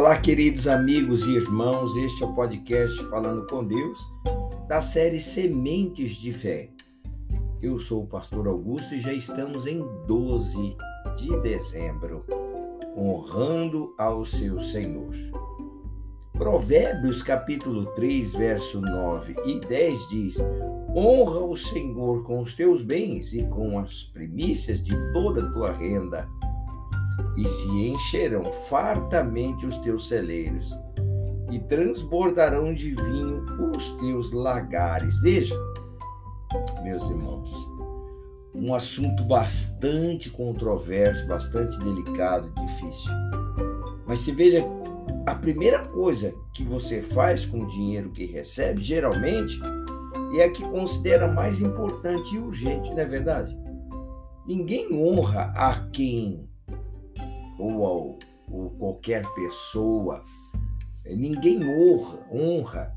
Olá, queridos amigos e irmãos, este é o podcast Falando com Deus, da série Sementes de Fé. Eu sou o pastor Augusto e já estamos em 12 de dezembro, honrando ao seu Senhor. Provérbios capítulo 3, verso 9 e 10 diz: Honra o Senhor com os teus bens e com as primícias de toda a tua renda e se encherão fartamente os teus celeiros, e transbordarão de vinho os teus lagares. Veja, meus irmãos, um assunto bastante controverso, bastante delicado e difícil. Mas se veja, a primeira coisa que você faz com o dinheiro que recebe, geralmente, é a que considera mais importante e urgente, não é verdade? Ninguém honra a quem ou, ao, ou qualquer pessoa, eh, ninguém honra, honra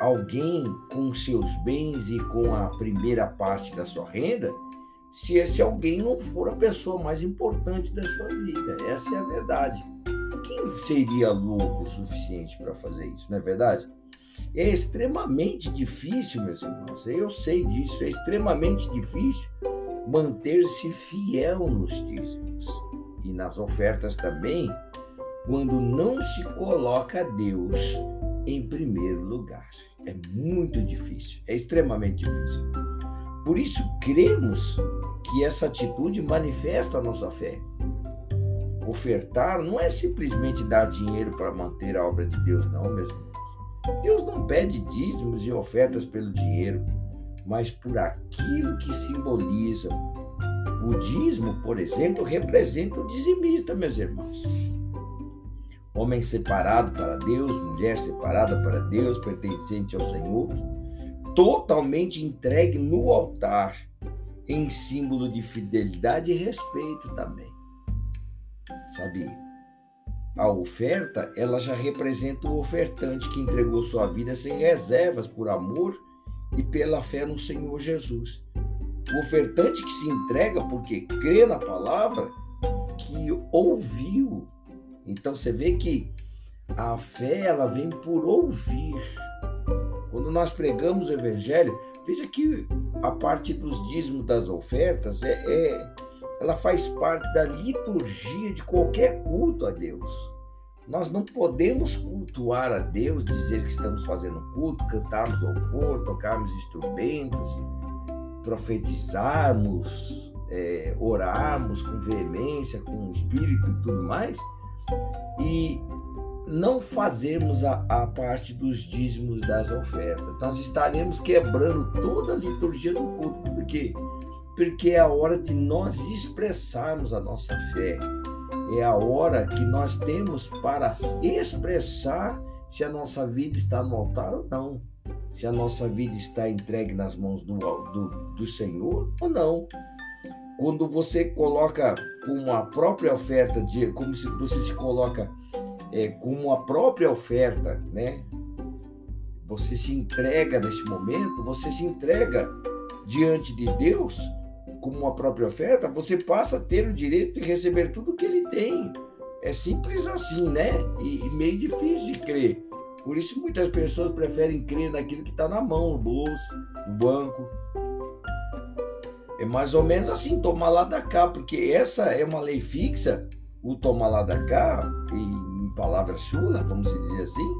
alguém com seus bens e com a primeira parte da sua renda se esse alguém não for a pessoa mais importante da sua vida. Essa é a verdade. Quem seria louco o suficiente para fazer isso, não é verdade? É extremamente difícil, meus irmãos, eu sei disso, é extremamente difícil manter-se fiel nos dízimos e nas ofertas também, quando não se coloca Deus em primeiro lugar. É muito difícil, é extremamente difícil. Por isso, cremos que essa atitude manifesta a nossa fé. Ofertar não é simplesmente dar dinheiro para manter a obra de Deus, não, meus irmãos. Deus não pede dízimos e ofertas pelo dinheiro, mas por aquilo que simbolizam o dízimo, por exemplo, representa o dizimista, meus irmãos. Homem separado para Deus, mulher separada para Deus, pertencente ao Senhor, totalmente entregue no altar, em símbolo de fidelidade e respeito também. Sabe? A oferta, ela já representa o ofertante que entregou sua vida sem reservas por amor e pela fé no Senhor Jesus. O ofertante que se entrega porque crê na palavra, que ouviu. Então você vê que a fé ela vem por ouvir. Quando nós pregamos o evangelho, veja que a parte dos dízimos das ofertas é, é ela faz parte da liturgia de qualquer culto a Deus. Nós não podemos cultuar a Deus, dizer que estamos fazendo culto, cantarmos louvor, tocarmos instrumentos, profetizarmos, é, orarmos com veemência, com espírito e tudo mais, e não fazermos a, a, parte dos dízimos das ofertas. Nós estaremos quebrando toda a liturgia do culto. Por quê? Porque é a hora de nós expressarmos a nossa fé. É a hora que nós temos para expressar se a nossa vida está no altar ou não se a nossa vida está entregue nas mãos do, do, do Senhor ou não. Quando você coloca como a própria oferta, de, como se você se coloca é, como a própria oferta, né? Você se entrega neste momento, você se entrega diante de Deus como uma própria oferta, você passa a ter o direito de receber tudo que Ele tem. É simples assim, né? E, e meio difícil de crer. Por isso muitas pessoas preferem crer naquilo que está na mão, no bolso, no banco. É mais ou menos assim, tomar lá da cá, porque essa é uma lei fixa, o tomar lá da cá, em palavras chulas, vamos dizer assim,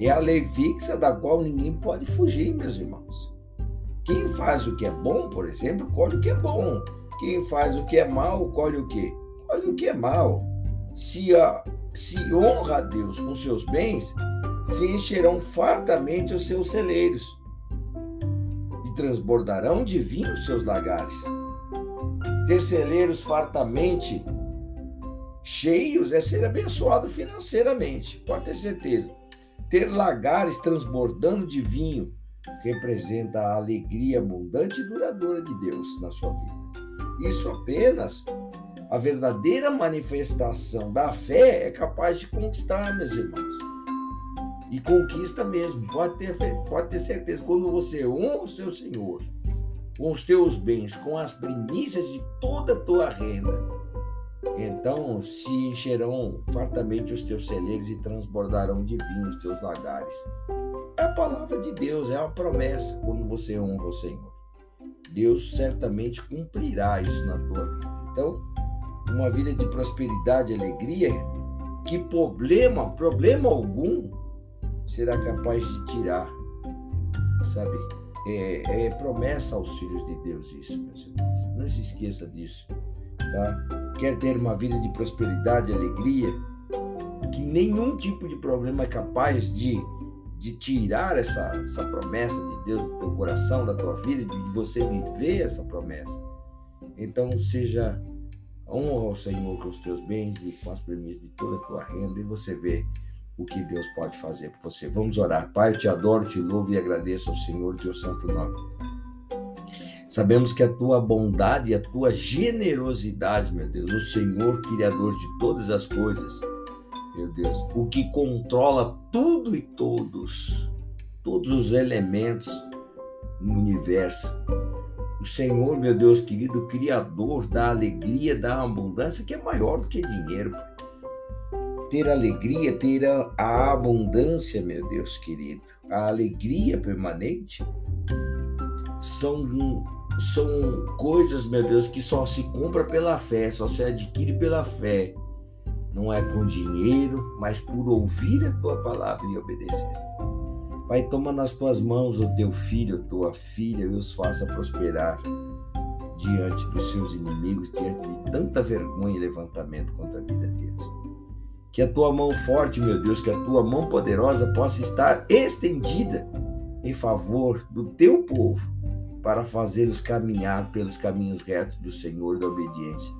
é a lei fixa da qual ninguém pode fugir, meus irmãos. Quem faz o que é bom, por exemplo, colhe o que é bom. Quem faz o que é mal, colhe o que? Colhe o que é mal. Se, a, se honra a Deus com seus bens, se encherão fartamente os seus celeiros e transbordarão de vinho os seus lagares. Ter celeiros fartamente cheios é ser abençoado financeiramente, pode ter certeza. Ter lagares transbordando de vinho representa a alegria abundante e duradoura de Deus na sua vida. Isso apenas a verdadeira manifestação da fé é capaz de conquistar, meus irmãos. E conquista mesmo, pode ter, pode ter certeza. Quando você honra o seu Senhor com os teus bens, com as primícias de toda a tua renda, Então se encherão fartamente os teus celeiros e transbordarão de vinho os teus lagares. É a palavra de Deus, é uma promessa quando você honra o Senhor. Deus certamente cumprirá isso na tua vida. Então, uma vida de prosperidade e alegria, que problema, problema algum, será capaz de tirar, sabe? É, é, promessa aos filhos de Deus isso, meus irmãos. Não se esqueça disso, tá? Quer ter uma vida de prosperidade alegria, que nenhum tipo de problema é capaz de, de tirar essa, essa promessa de Deus do teu coração, da tua vida, de você viver essa promessa. Então, seja honra ao Senhor com os teus bens e com as premissas de toda a tua renda, e você vê o que Deus pode fazer por você. Vamos orar. Pai, eu te adoro, te louvo e agradeço ao Senhor, teu santo nome. Sabemos que a tua bondade e a tua generosidade, meu Deus, o Senhor, Criador de todas as coisas, meu Deus, o que controla tudo e todos, todos os elementos no universo. O Senhor, meu Deus querido, Criador da alegria, da abundância, que é maior do que dinheiro, Pai ter alegria, ter a, abundância, meu Deus querido, a alegria permanente, são, são coisas, meu Deus, que só se compra pela fé, só se adquire pela fé. Não é com dinheiro, mas por ouvir a tua palavra e obedecer. Pai, toma nas tuas mãos o teu filho, tua filha, e os faça prosperar diante dos seus inimigos, diante de tanta vergonha e levantamento contra a vida deles. Que a tua mão forte, meu Deus, que a tua mão poderosa possa estar estendida em favor do teu povo, para fazê-los caminhar pelos caminhos retos do Senhor da obediência.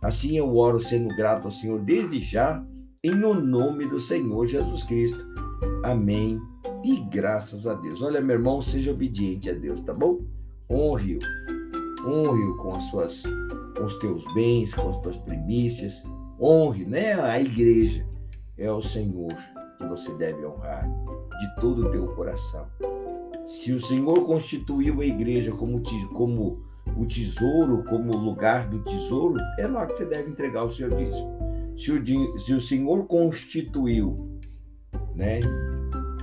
Assim eu oro sendo grato ao Senhor desde já, em o nome do Senhor Jesus Cristo. Amém. E graças a Deus. Olha, meu irmão, seja obediente a Deus, tá bom? Honre-o. Honre-o com com os teus bens, com as tuas primícias honre, né? A igreja é o Senhor que você deve honrar de todo o teu coração. Se o Senhor constituiu a igreja como, como o tesouro, como lugar do tesouro, é lá que você deve entregar o seu dízimo. Se o, se o Senhor constituiu né,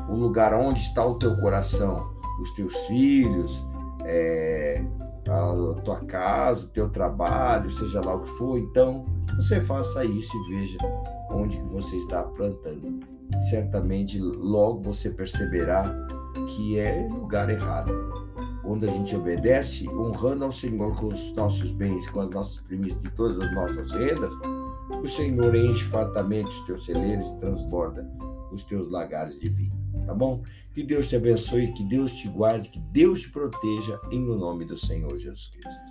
o lugar onde está o teu coração, os teus filhos, é, a tua casa, o teu trabalho, seja lá o que for, então você faça isso e veja onde que você está plantando. Certamente logo você perceberá que é lugar errado. Quando a gente obedece, honrando ao Senhor com os nossos bens, com as nossas primícias de todas as nossas rendas, o Senhor enche fartamente os teus celeiros e transborda os teus lagares de vinho. Tá bom? Que Deus te abençoe, que Deus te guarde, que Deus te proteja, em o nome do Senhor Jesus Cristo.